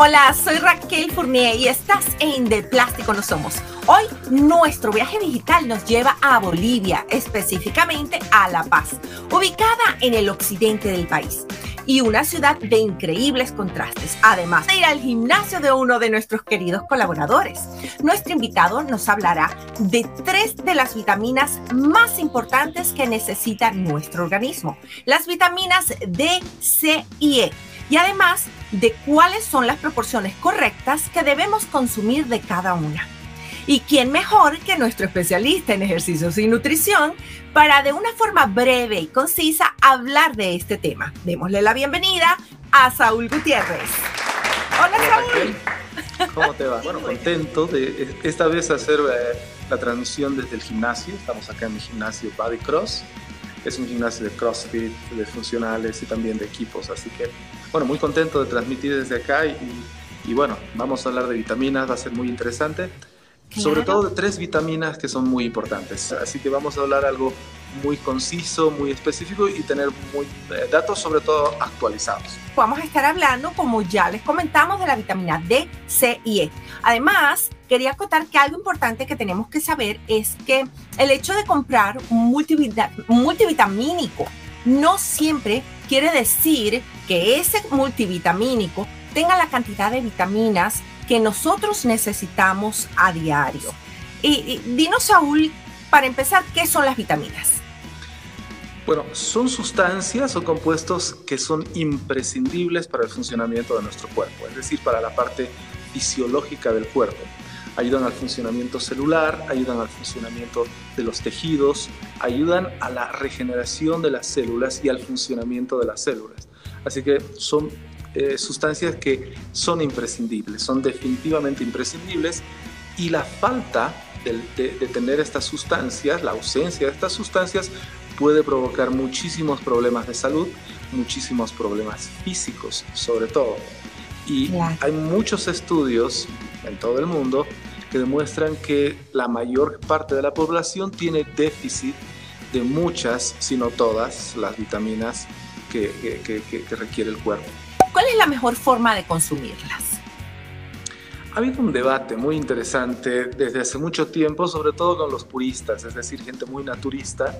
Hola, soy Raquel Fournier y estás en De Plástico No Somos. Hoy nuestro viaje digital nos lleva a Bolivia, específicamente a La Paz, ubicada en el occidente del país y una ciudad de increíbles contrastes, además de ir al gimnasio de uno de nuestros queridos colaboradores. Nuestro invitado nos hablará de tres de las vitaminas más importantes que necesita nuestro organismo, las vitaminas D, C y E, y además de cuáles son las proporciones correctas que debemos consumir de cada una. ¿Y quién mejor que nuestro especialista en ejercicios y nutrición para de una forma breve y concisa hablar de este tema? Démosle la bienvenida a Saúl Gutiérrez. Hola, Saúl. ¿Cómo te va? Bueno, contento de esta vez hacer eh, la transmisión desde el gimnasio. Estamos acá en mi gimnasio Body Cross. Es un gimnasio de CrossFit, de funcionales y también de equipos. Así que, bueno, muy contento de transmitir desde acá y, y bueno, vamos a hablar de vitaminas, va a ser muy interesante. Sobre todo de tres vitaminas que son muy importantes. Así que vamos a hablar algo muy conciso, muy específico y tener muy, eh, datos sobre todo actualizados. Vamos a estar hablando, como ya les comentamos, de la vitamina D, C y E. Además, quería acotar que algo importante que tenemos que saber es que el hecho de comprar un, un multivitamínico no siempre quiere decir que ese multivitamínico tenga la cantidad de vitaminas que nosotros necesitamos a diario. Y, dinos, Saúl, para empezar, ¿qué son las vitaminas? Bueno, son sustancias o compuestos que son imprescindibles para el funcionamiento de nuestro cuerpo, es decir, para la parte fisiológica del cuerpo. Ayudan al funcionamiento celular, ayudan al funcionamiento de los tejidos, ayudan a la regeneración de las células y al funcionamiento de las células. Así que son eh, sustancias que son imprescindibles, son definitivamente imprescindibles y la falta de, tener estas sustancias, la ausencia de estas sustancias puede provocar muchísimos problemas de salud, muchísimos problemas físicos sobre todo. Y hay muchos estudios en todo el mundo que demuestran que la mayor parte de la población tiene déficit de muchas, si no todas, las vitaminas que requiere el cuerpo. ¿Cuál es la mejor forma de consumirlas? Ha habido un debate muy interesante desde hace mucho tiempo, sobre todo con los puristas, es decir, gente muy naturista,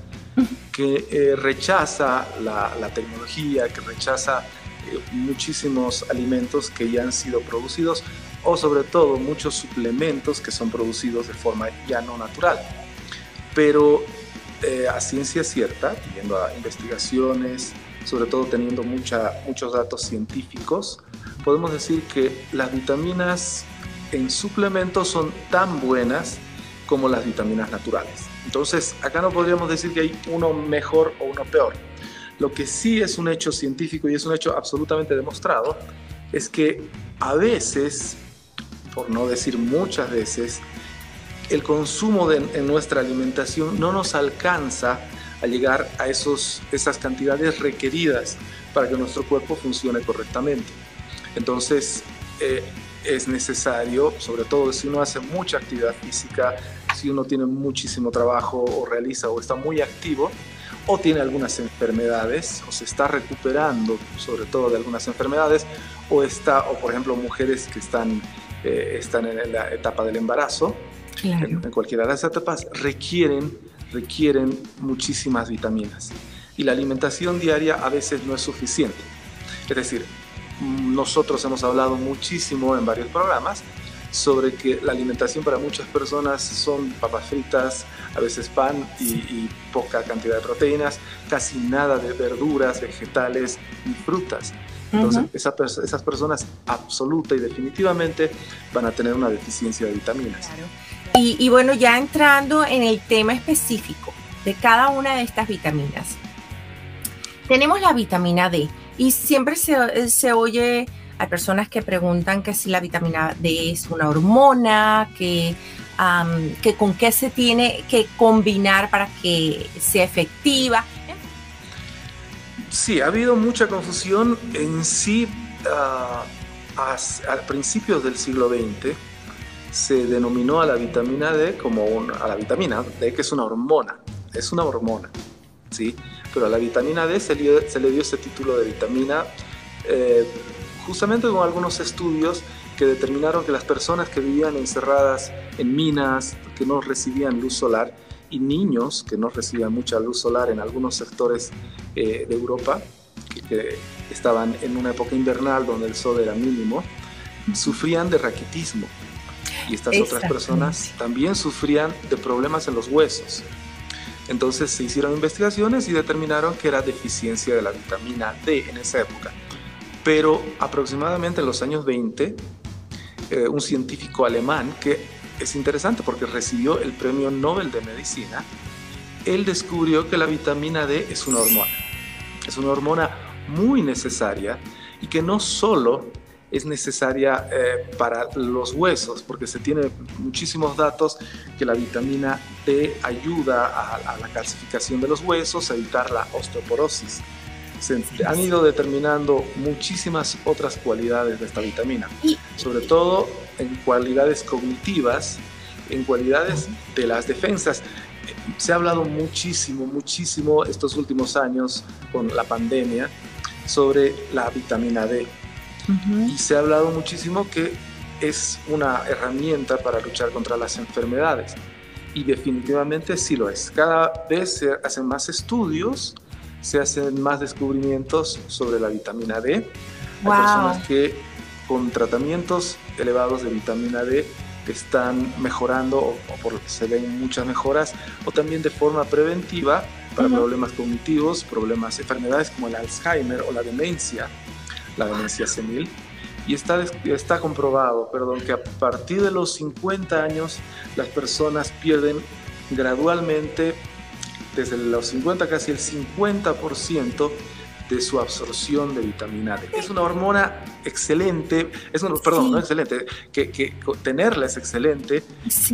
que eh, rechaza la, tecnología, que rechaza eh, muchísimos alimentos que ya han sido producidos o sobre todo muchos suplementos que son producidos de forma ya no natural. Pero eh, a ciencia cierta, viendo a investigaciones, sobre todo teniendo mucha, muchos datos científicos, podemos decir que las vitaminas en suplementos son tan buenas como las vitaminas naturales. Entonces, acá no podríamos decir que hay uno mejor o uno peor. Lo que sí es un hecho científico y es un hecho absolutamente demostrado es que a veces, por no decir muchas veces, el consumo de, en nuestra alimentación no nos alcanza a llegar a esos, esas cantidades requeridas para que nuestro cuerpo funcione correctamente. Entonces, eh, es necesario, sobre todo si uno hace mucha actividad física, si uno tiene muchísimo trabajo o realiza o está muy activo, o tiene algunas enfermedades, o se está recuperando sobre todo de algunas enfermedades, o está, o por ejemplo mujeres que están, eh, están en la etapa del embarazo, en, en cualquiera de las etapas, requieren requieren muchísimas vitaminas y la alimentación diaria a veces no es suficiente. Es decir, nosotros hemos hablado muchísimo en varios programas sobre que la alimentación para muchas personas son papas fritas, a veces pan y, poca cantidad de proteínas, casi nada de verduras, vegetales y frutas. Entonces, esas personas absoluta y definitivamente van a tener una deficiencia de vitaminas. Y, bueno, ya entrando en el tema específico de cada una de estas vitaminas, tenemos la vitamina D y siempre se, se oye, hay personas que preguntan que si la vitamina D es una hormona, que, que con qué se tiene que combinar para que sea efectiva. Sí, ha habido mucha confusión en sí uh, a, principios del siglo XX se denominó a la vitamina D como una, a la vitamina D que es una hormona, es una hormona, ¿sí? Pero a la vitamina D se le, se le dio ese título de vitamina eh, justamente con algunos estudios que determinaron que las personas que vivían encerradas en minas, que no recibían luz solar, y niños que no recibían mucha luz solar en algunos sectores eh, de Europa, que, estaban en una época invernal donde el sol era mínimo, sufrían de raquitismo. Y estas otras personas también sufrían de problemas en los huesos. Entonces se hicieron investigaciones y determinaron que era deficiencia de la vitamina D en esa época. Pero aproximadamente en los años 20, eh, un científico alemán que es interesante porque recibió el premio Nobel de Medicina, él descubrió que la vitamina D es una hormona. Es una hormona muy necesaria y que no solo es necesaria eh, para los huesos, porque se tiene muchísimos datos que la vitamina D ayuda a, la calcificación de los huesos, a evitar la osteoporosis. Se han ido determinando muchísimas otras cualidades de esta vitamina, sobre todo en cualidades cognitivas, en cualidades de las defensas. Se ha hablado muchísimo, muchísimo estos últimos años con la pandemia sobre la vitamina D y se ha hablado muchísimo que es una herramienta para luchar contra las enfermedades. Y definitivamente sí lo es. Cada vez se hacen más estudios, se hacen más descubrimientos sobre la vitamina D. Hay personas que con tratamientos elevados de vitamina D están mejorando o, por, se ven muchas mejoras o también de forma preventiva para problemas cognitivos, problemas, enfermedades como el Alzheimer o la demencia la demencia senil. Y está, está comprobado, perdón, que a partir de los 50 años las personas pierden gradualmente, desde los 50 casi el 50% de su absorción de vitamina D. Es una hormona excelente, es una, perdón, no excelente, que, que, tenerla es excelente,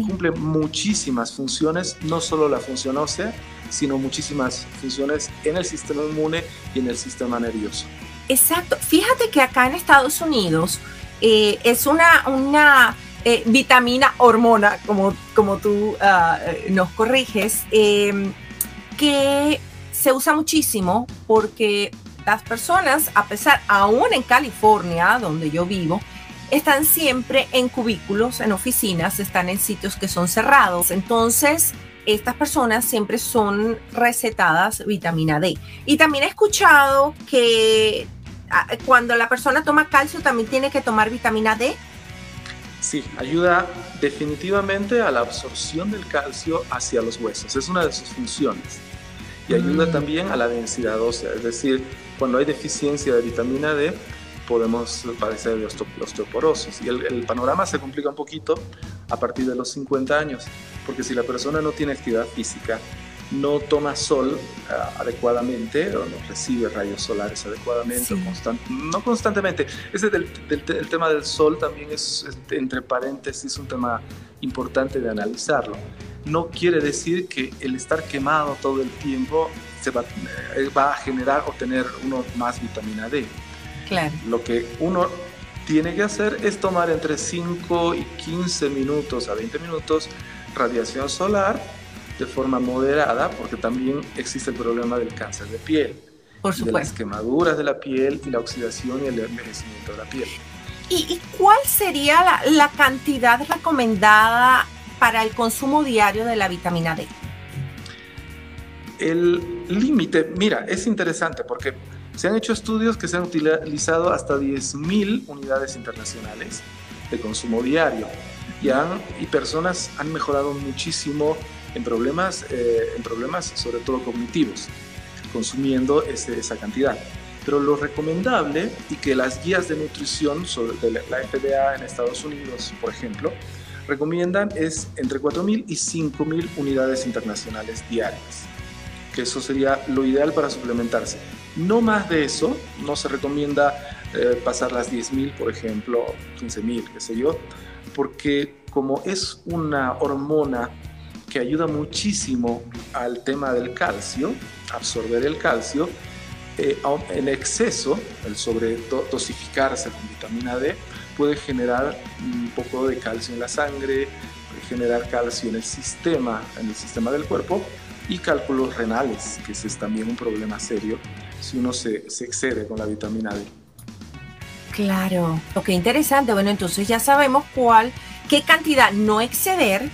cumple muchísimas funciones, no solo la función ósea, sino muchísimas funciones en el sistema inmune y en el sistema nervioso. Exacto. Fíjate que acá en Estados Unidos eh, es una, una eh, vitamina hormona, como, como tú ah, eh, nos corriges, que se usa muchísimo porque las personas, a pesar, aún en California, donde yo vivo, están siempre en cubículos, en oficinas, están en sitios que son cerrados. Entonces, estas personas siempre son recetadas vitamina D. Y también he escuchado que ah, cuando la persona toma calcio también tiene que tomar vitamina D. Sí, ayuda definitivamente a la absorción del calcio hacia los huesos. Es una de sus funciones. Y ayuda mm. también a la densidad ósea. Es decir, cuando hay deficiencia de vitamina D, podemos padecer de osteoporosis. Y el, panorama se complica un poquito a partir de los 50 años, porque si la persona no tiene actividad física, no toma sol ah, adecuadamente o no recibe rayos solares adecuadamente, no constantemente. Ese del, el tema del sol también es, entre paréntesis, un tema importante de analizarlo. No quiere decir que el estar quemado todo el tiempo se va, eh, va a generar o tener uno más vitamina D. Claro. Lo que uno tiene que hacer es tomar entre 5 y 15 minutos a 20 minutos radiación solar de forma moderada, porque también existe el problema del cáncer de piel, Por de las quemaduras de la piel y la oxidación y el envejecimiento de la piel. ¿Y, cuál sería la, la, cantidad recomendada para el consumo diario de la vitamina D? El límite, mira, es interesante porque se han hecho estudios que se han utilizado hasta 10.000 unidades internacionales de consumo diario y, han, y personas han mejorado muchísimo en problemas, eh, en problemas sobre todo cognitivos, consumiendo esa cantidad. Pero lo recomendable y que las guías de nutrición sobre de la FDA en Estados Unidos, por ejemplo, recomiendan es entre 4.000 y 5.000 unidades internacionales diarias, que eso sería lo ideal para suplementarse. No más de eso, no se recomienda eh, pasar las 10.000, por ejemplo, 15.000, qué sé yo, porque como es una hormona que ayuda muchísimo al tema del calcio, absorber el calcio, eh, en exceso, el sobre dosificarse con vitamina D, puede generar un poco de calcio en la sangre, puede generar calcio en el sistema, en el sistema del cuerpo y cálculos renales, que ese es también un problema serio si uno se, se excede con la vitamina D. Claro, lo que interesante. Bueno, entonces ya sabemos cuál, qué cantidad no exceder.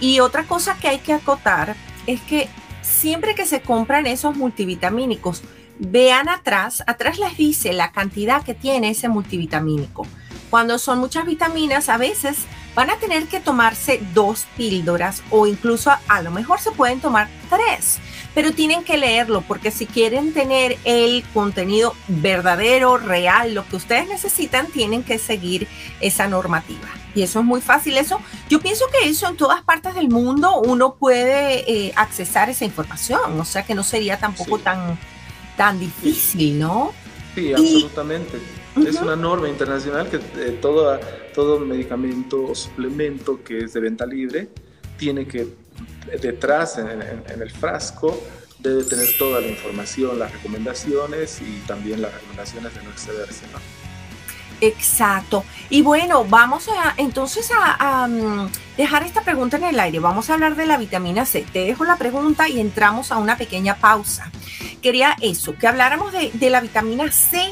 Y otra cosa que hay que acotar es que siempre que se compran esos multivitamínicos, vean atrás, atrás les dice la cantidad que tiene ese multivitamínico. Cuando son muchas vitaminas, a veces van a tener que tomarse dos píldoras o incluso a, lo mejor se pueden tomar tres, pero tienen que leerlo porque si quieren tener el contenido verdadero, real, lo que ustedes necesitan, tienen que seguir esa normativa. Y eso es muy fácil. Eso, yo pienso que eso en todas partes del mundo uno puede eh, accesar esa información, o sea que no sería tampoco tan, tan difícil, ¿no? Sí, absolutamente. Es una norma internacional que eh, todo, todo medicamento o suplemento que es de venta libre tiene que, detrás en, el frasco, debe tener toda la información, las recomendaciones y también las recomendaciones de no excederse. ¿no? Exacto. Y bueno, vamos a entonces a, mm, dejar esta pregunta en el aire. Vamos a hablar de la vitamina C. Te dejo la pregunta y entramos a una pequeña pausa. Quería eso, que habláramos de, de la vitamina C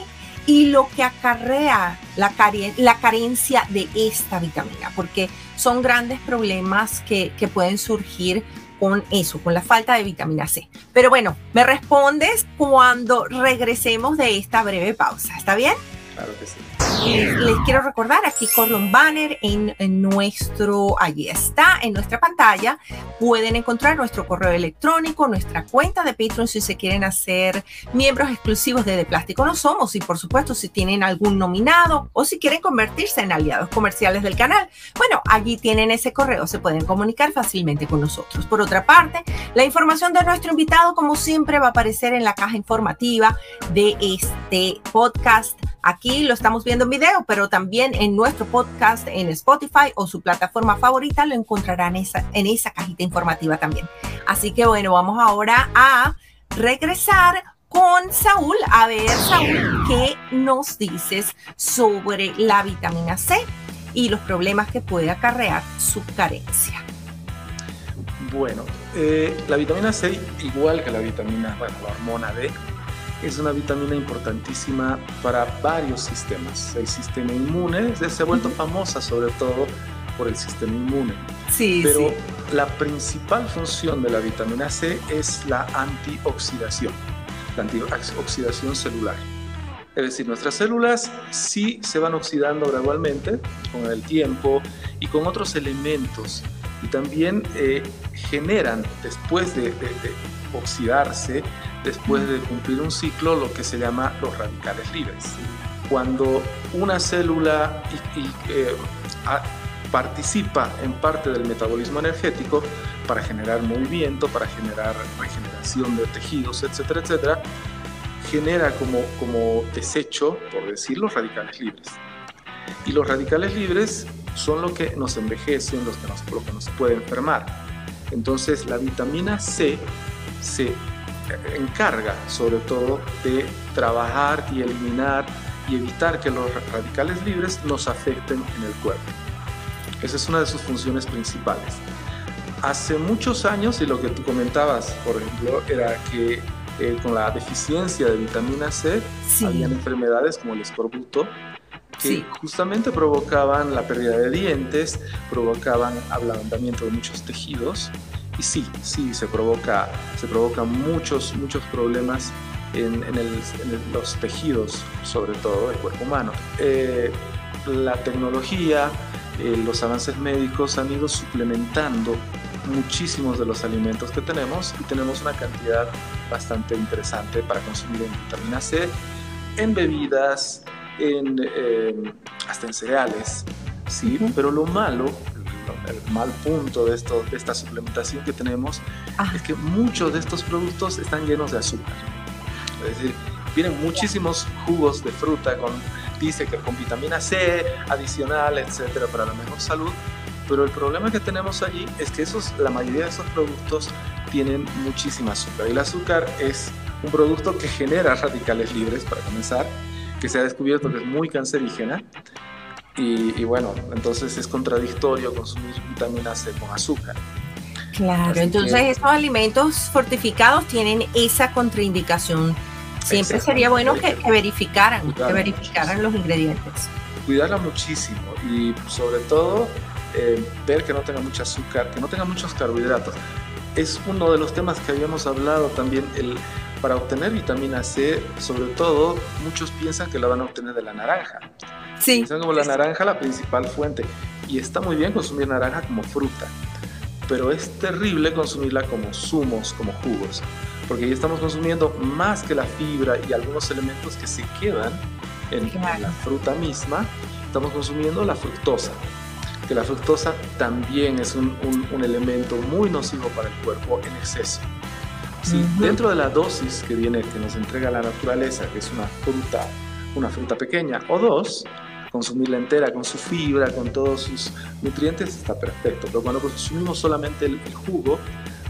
y lo que acarrea la, la carencia de esta vitamina, porque son grandes problemas que, que pueden surgir con eso, con la falta de vitamina C. Pero bueno, me respondes cuando regresemos de esta breve pausa. ¿Está bien? Claro que sí. Les, quiero recordar, aquí corre un banner en, nuestro, allí está, en nuestra pantalla. Pueden encontrar nuestro correo electrónico, nuestra cuenta de Patreon si se quieren hacer miembros exclusivos de De Plástico No Somos y por supuesto si tienen algún nominado o si quieren convertirse en aliados comerciales del canal. Bueno, allí tienen ese correo, se pueden comunicar fácilmente con nosotros. Por otra parte, la información de nuestro invitado como siempre va a aparecer en la caja informativa de este podcast Aquí lo estamos viendo en video, pero también en nuestro podcast en Spotify o su plataforma favorita lo encontrarán en esa, en esa cajita informativa también. Así que bueno, vamos ahora a regresar con Saúl a ver, Saúl, qué nos dices sobre la vitamina C y los problemas que puede acarrear su carencia. Bueno, eh, la vitamina C, igual que la vitamina, bueno, la hormona D, es una vitamina importantísima para varios sistemas. El sistema inmune se ha vuelto famosa sobre todo por el sistema inmune. Sí, Pero la principal función de la vitamina C es la antioxidación, la antioxidación celular. Es decir, nuestras células sí se van oxidando gradualmente con el tiempo y con otros elementos. Y también eh, generan, después de oxidarse, después de cumplir un ciclo, lo que se llama los radicales libres. Cuando una célula eh, participa en parte del metabolismo energético para generar movimiento, para generar regeneración de tejidos, etcétera, etcétera, genera como, como desecho, por decir, los radicales libres. Y los radicales libres son lo que nos envejecen, los que nos, lo que nos puede enfermar. Entonces la vitamina C se encarga sobre todo de trabajar y eliminar y evitar que los radicales libres nos afecten en el cuerpo. Esa es una de sus funciones principales. Hace muchos años, y lo que tú comentabas, por ejemplo, era que eh, con la deficiencia de vitamina C, habían enfermedades como el escorbuto, que justamente provocaban la pérdida de dientes, provocaban ablandamiento de muchos tejidos y sí, sí, se provoca, se provocan muchos, muchos problemas en, los tejidos, sobre todo del cuerpo humano. Eh, la tecnología, eh, los avances médicos han ido suplementando muchísimos de los alimentos que tenemos y tenemos una cantidad bastante interesante para consumir en vitamina C, en bebidas, en, eh, hasta en cereales. ¿sí? Pero lo malo el mal punto de, esto, de esta suplementación que tenemos ah. es que muchos de estos productos están llenos de azúcar. Es decir, vienen muchísimos jugos de fruta con, dice que con vitamina C adicional, etcétera, para la mejor salud. Pero el problema que tenemos allí es que esos, la mayoría de esos productos tienen muchísima azúcar. Y el azúcar es un producto que genera radicales libres, para comenzar, que se ha descubierto que es muy cancerígena y, bueno, entonces es contradictorio consumir vitamina C con azúcar. Claro, entonces estos alimentos fortificados tienen esa contraindicación siempre sería bueno que, verificaran, que verificaran los ingredientes. Cuidarla muchísimo y sobre todo eh, ver que no tenga mucho azúcar, que no tenga muchos carbohidratos. Es uno de los temas que habíamos hablado también, el, para obtener vitamina C, sobre todo, muchos piensan que la van a obtener de la naranja. Sí. Piensan como la naranja la principal fuente. Y está muy bien consumir naranja como fruta, pero es terrible consumirla como zumos, como jugos, porque ahí estamos consumiendo más que la fibra y algunos elementos que se quedan en, la fruta misma, estamos consumiendo la fructosa, que la fructosa también es un, elemento muy nocivo para el cuerpo en exceso. Si dentro de la dosis que viene, que nos entrega la naturaleza, que es una fruta, una fruta pequeña o dos, consumirla entera con su fibra, con todos sus nutrientes, está perfecto. Pero cuando consumimos solamente el, jugo,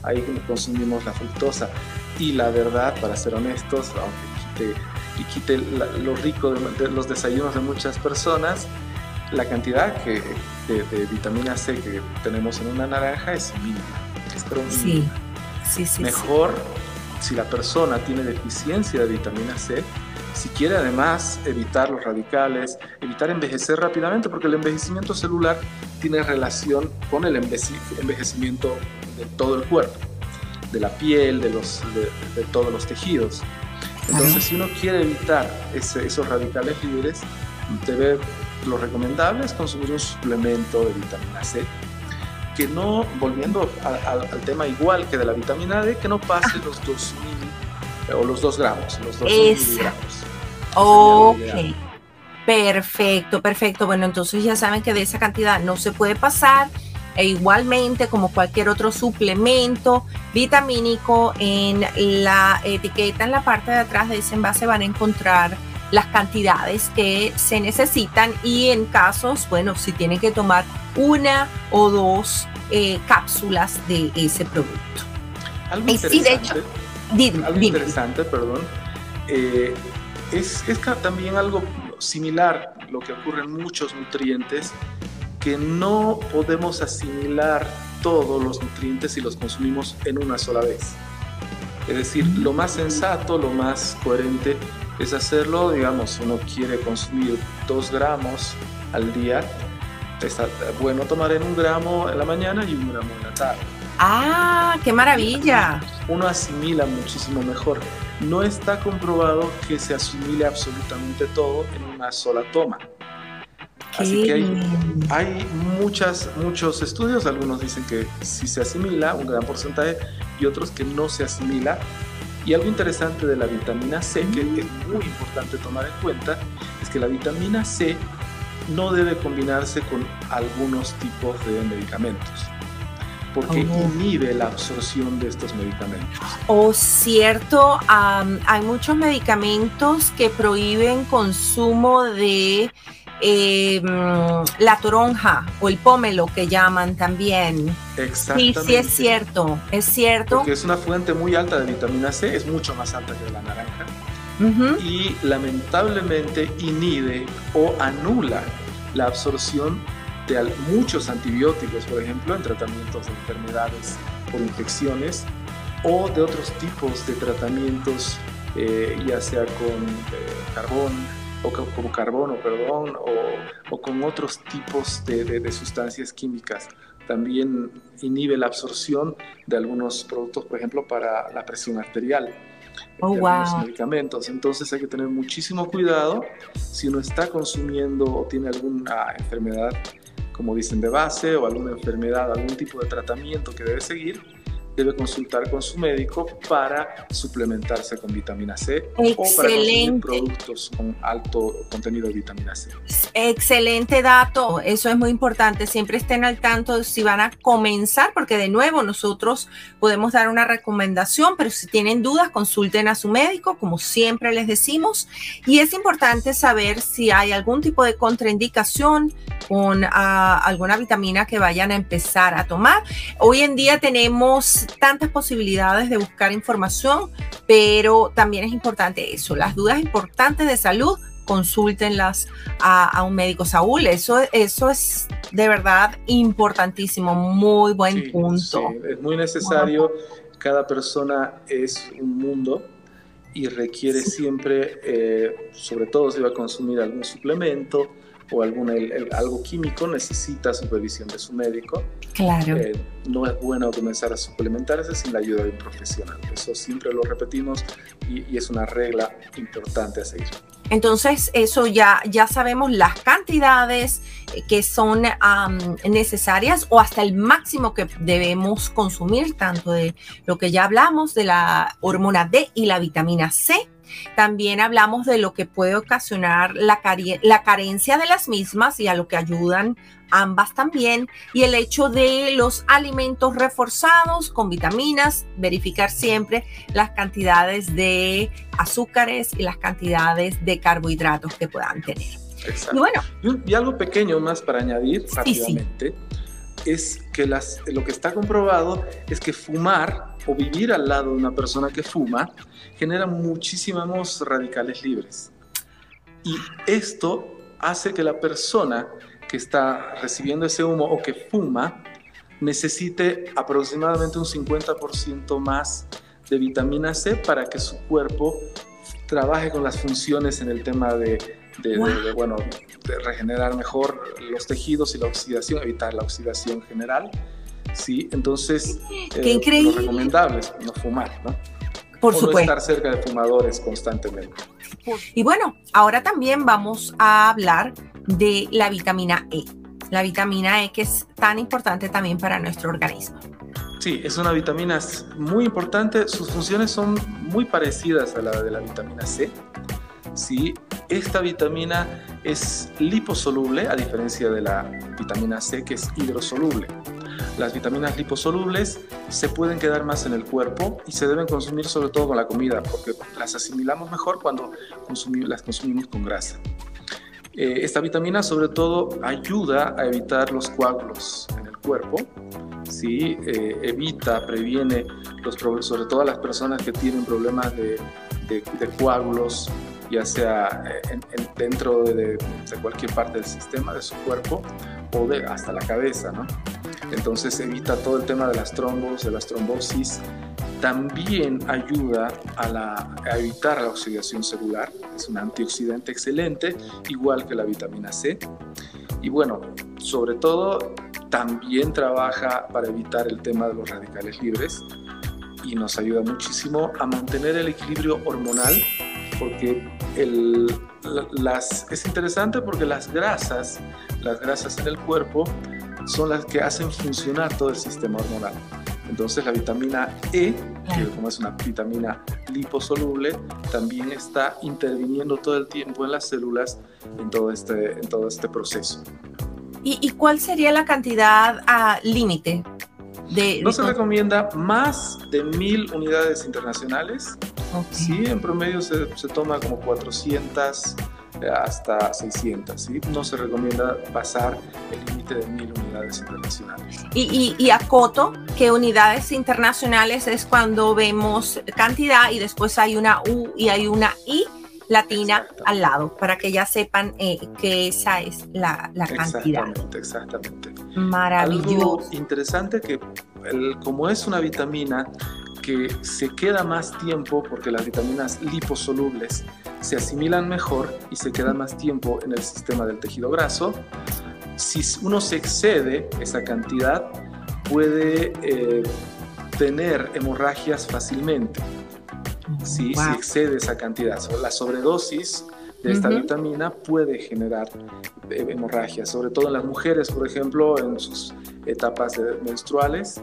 ahí consumimos la fructosa. Y la verdad, para ser honestos, aunque quite, y quite lo rico de, los desayunos de muchas personas, la cantidad que, de, vitamina C que tenemos en una naranja es mínima. Es sí, sí, sí. Mejor si la persona tiene deficiencia de vitamina C, si quiere además evitar los radicales, evitar envejecer rápidamente, porque el envejecimiento celular tiene relación con el envejecimiento de todo el cuerpo, de la piel, de, los, de, todos los tejidos. Entonces, si uno quiere evitar esos radicales libres, debe, lo recomendable es consumir un suplemento de vitamina C, que no, volviendo al tema igual que de la vitamina D, que no pase los 2000 o los 2 gramos, los 2 miligramos. Ok. Perfecto, perfecto. Bueno, entonces ya saben que de esa cantidad no se puede pasar. E igualmente, como cualquier otro suplemento vitamínico, en la etiqueta, en la parte de atrás de ese envase van a encontrar las cantidades que se necesitan y en casos, bueno, si tienen que tomar una o dos eh, cápsulas de ese producto. Algo interesante, algo interesante perdón, eh, es, también algo similar lo que ocurre en muchos nutrientes, que no podemos asimilar todos los nutrientes si los consumimos en una sola vez. Es decir, lo más sensato, lo más coherente es hacerlo, digamos, si uno quiere consumir dos gramos al día, está bueno tomar en un gramo en la mañana y un gramo en la tarde. ¡Ah, qué maravilla! Uno asimila muchísimo mejor no está comprobado que se asimile absolutamente todo en una sola toma. Así que hay, muchas, muchos estudios, algunos dicen que sí se asimila, un gran porcentaje, y otros que no se asimila. Y algo interesante de la vitamina C, que es muy importante tomar en cuenta, es que la vitamina C no debe combinarse con algunos tipos de medicamentos porque oh. inhibe la absorción de estos medicamentos. Oh, cierto, hay muchos medicamentos que prohíben consumo de em, la toronja o el pómelo que llaman también. Exactamente. Sí, sí es cierto, es cierto. Porque es una fuente muy alta de vitamina C, es mucho más alta que la naranja. Y lamentablemente inhibe o anula la absorción de muchos antibióticos, por ejemplo, en tratamientos de enfermedades por infecciones o de otros tipos de tratamientos, eh, ya sea con eh, carbón o como carbono, perdón, o, o, con otros tipos de, de, sustancias químicas. También inhibe la absorción de algunos productos, por ejemplo, para la presión arterial. Oh, wow. medicamentos. Entonces hay que tener muchísimo cuidado si uno está consumiendo o tiene alguna enfermedad como dicen, de base o alguna enfermedad, algún tipo de tratamiento que debe seguir, debe consultar con su médico para suplementarse con vitamina C o para consumir productos con alto contenido de vitamina C. Excelente dato, eso es muy importante. Siempre estén al tanto si van a comenzar, porque de nuevo nosotros podemos dar una recomendación, pero si tienen dudas, consulten a su médico, como siempre les decimos. Y es importante saber si hay algún tipo de contraindicación con ah, alguna vitamina que vayan a empezar a tomar. Hoy en día tenemos tantas posibilidades de buscar información, pero también es importante eso, las dudas importantes de salud, consúltenlas a, un médico. Saúl, eso, eso es de verdad importantísimo, muy buen punto. es muy necesario, cada persona es un mundo y requiere siempre, eh, sobre todo si va a consumir algún suplemento o algún, algo químico, necesita supervisión de su médico. Claro. Eh, no es bueno comenzar a suplementarse sin la ayuda de un profesional. Eso siempre lo repetimos y, y es una regla importante a seguir. Entonces, eso ya, ya sabemos las cantidades eh, que son necesarias o hasta el máximo que debemos consumir, tanto de lo que ya hablamos de la hormona D y la vitamina C. También hablamos de lo que puede ocasionar la, la carencia de las mismas y a lo que ayudan ambas también, y el hecho de los alimentos reforzados con vitaminas, verificar siempre las cantidades de azúcares y las cantidades de carbohidratos que puedan tener. Exacto. Y, bueno, y, algo pequeño más para añadir rápidamente. Es que las, lo que está comprobado es que fumar o vivir al lado de una persona que fuma genera muchísimos radicales libres. Y esto hace que la persona que está recibiendo ese humo o que fuma necesite aproximadamente un 50% más de vitamina C para que su cuerpo trabaje con las funciones en el tema de, bueno, de regenerar mejor los tejidos y la oxidación, evitar la oxidación general. Sí, entonces, Qué eh, lo recomendable es no fumar, ¿no? Por o supuesto. No estar cerca de fumadores constantemente. Y bueno, ahora también vamos a hablar de la vitamina E. La vitamina E que es tan importante también para nuestro organismo. Sí, es una vitamina muy importante. Sus funciones son muy parecidas a la de la vitamina C. Sí, esta vitamina es liposoluble a diferencia de la vitamina C que es hidrosoluble. Las vitaminas liposolubles se pueden quedar más en el cuerpo y se deben consumir sobre todo con la comida porque las asimilamos mejor cuando las consumimos con grasa. Eh, esta vitamina sobre todo ayuda a evitar los coágulos en el cuerpo, ¿sí? Eh, evita, previene los sobre todo a las personas que tienen problemas de, coágulos, ya sea eh, dentro de, cualquier parte del sistema de su cuerpo o de, hasta la cabeza, ¿no? Entonces evita todo el tema de las trombos, de las trombosis también ayuda a, evitar la oxidación celular, es un antioxidante excelente, igual que la vitamina C. Y bueno, sobre todo también trabaja para evitar el tema de los radicales libres y nos ayuda muchísimo a mantener el equilibrio hormonal porque las, es interesante porque las grasas, las grasas en el cuerpo son las que hacen funcionar todo el sistema hormonal. Entonces la vitamina E, que como es una vitamina liposoluble, también está interviniendo todo el tiempo en las células en todo este, en todo este proceso. ¿Y, cuál sería la cantidad a límite? De, no se recomienda más de mil unidades internacionales. Sí, en promedio se, se toma como 400 hasta 600. ¿sí? No se recomienda pasar el límite de 1000 unidades internacionales. Y, y, y acoto que unidades internacionales es cuando vemos cantidad y después hay una U y hay una I latina al lado, para que ya sepan eh, que esa es la, la cantidad. Exactamente, exactamente. Maravilloso. Algo interesante que el, como es una vitamina que se queda más tiempo porque las vitaminas liposolubles se asimilan mejor y se quedan más tiempo en el sistema del tejido graso. Si uno se excede esa cantidad, puede eh, tener hemorragias fácilmente. Si excede esa cantidad, la sobredosis de esta vitamina puede generar eh, hemorragias, sobre todo en las mujeres, por ejemplo, en sus etapas menstruales,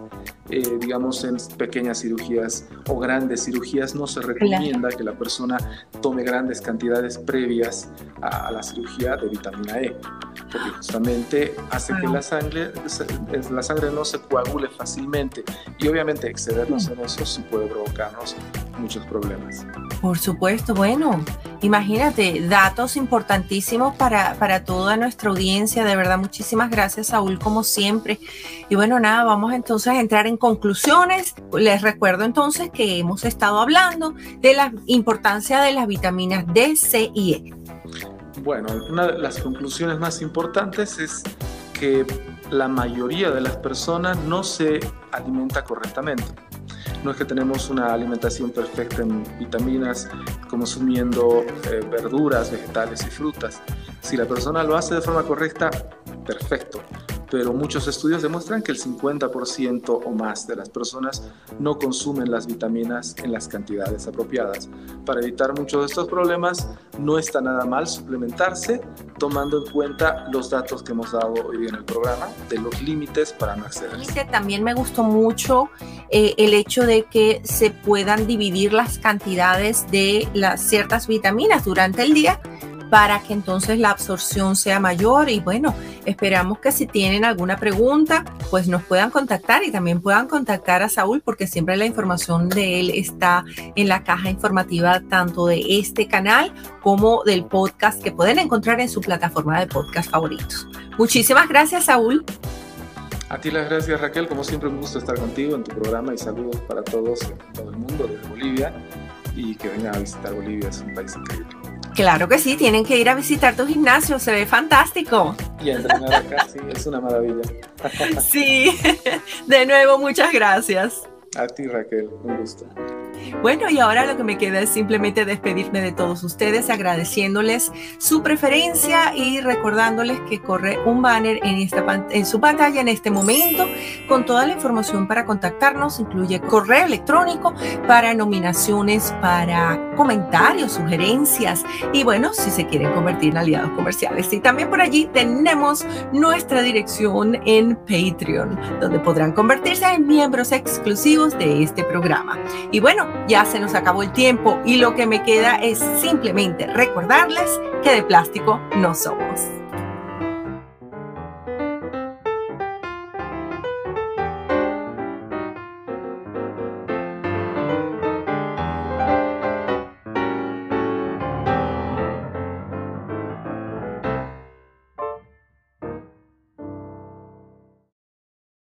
eh, digamos en pepeñas cirugías o grandes cirugías, no se recomienda que la persona tome grandes cantidades previas a, la cirugía de vitamina E, porque justamente hace que la sangre, la sangre no se coagule fácilmente y obviamente excedernos en eso sí puede provocarnos muchos problemas. Por supuesto, bueno, imagínate, datos importantísimos para, para toda nuestra audiencia, de verdad, muchísimas gracias Saúl como siempre. Y bueno, nada, vamos entonces a entrar en conclusiones. Les recuerdo entonces que hemos estado hablando de la importancia de las vitaminas D, C y E. Bueno, una de las conclusiones más importantes es que la mayoría de las personas no se alimenta correctamente. No es que tenemos una alimentación perfecta en vitaminas, consumiendo eh, verduras, vegetales y frutas. Si la persona lo hace de forma correcta, perfecto pero muchos estudios demuestran que el 50% o más de las personas no consumen las vitaminas en las cantidades apropiadas. Para evitar muchos de estos problemas, no está nada mal suplementarse tomando en cuenta los datos que hemos dado hoy en el programa de los límites para no acceder. También me gustó mucho eh, el hecho de que se puedan dividir las cantidades de las ciertas vitaminas durante el día para que entonces la absorción sea mayor y bueno, esperamos que si tienen alguna pregunta, pues nos puedan contactar y también puedan contactar a Saúl porque siempre la información de él está en la caja informativa tanto de este canal como del podcast que pueden encontrar en su plataforma de podcast favoritos. Muchísimas gracias, Saúl. A ti las gracias, Raquel. Como siempre, un gusto estar contigo en tu programa y saludos para todos todo el mundo desde Bolivia y que vengan a visitar Bolivia, es un país increíble. Claro que sí, tienen que ir a visitar tu gimnasio, se ve fantástico. Y entrenar acá, sí, es una maravilla. sí, de nuevo, muchas gracias. A ti, Raquel, un gusto. Bueno, y ahora lo que me queda es simplemente despedirme de todos ustedes, agradeciéndoles su preferencia y recordándoles que corre un banner en, su pantalla en este momento con toda la información para contactarnos, incluye correo electrónico para nominaciones, para comentarios, sugerencias y bueno, si se quieren convertir en aliados comerciales. Y también por allí tenemos nuestra dirección en Patreon, donde podrán convertirse en miembros exclusivos de este programa. Y bueno, ya se nos acabó el tiempo y lo que me queda es simplemente recordarles que de plástico no somos.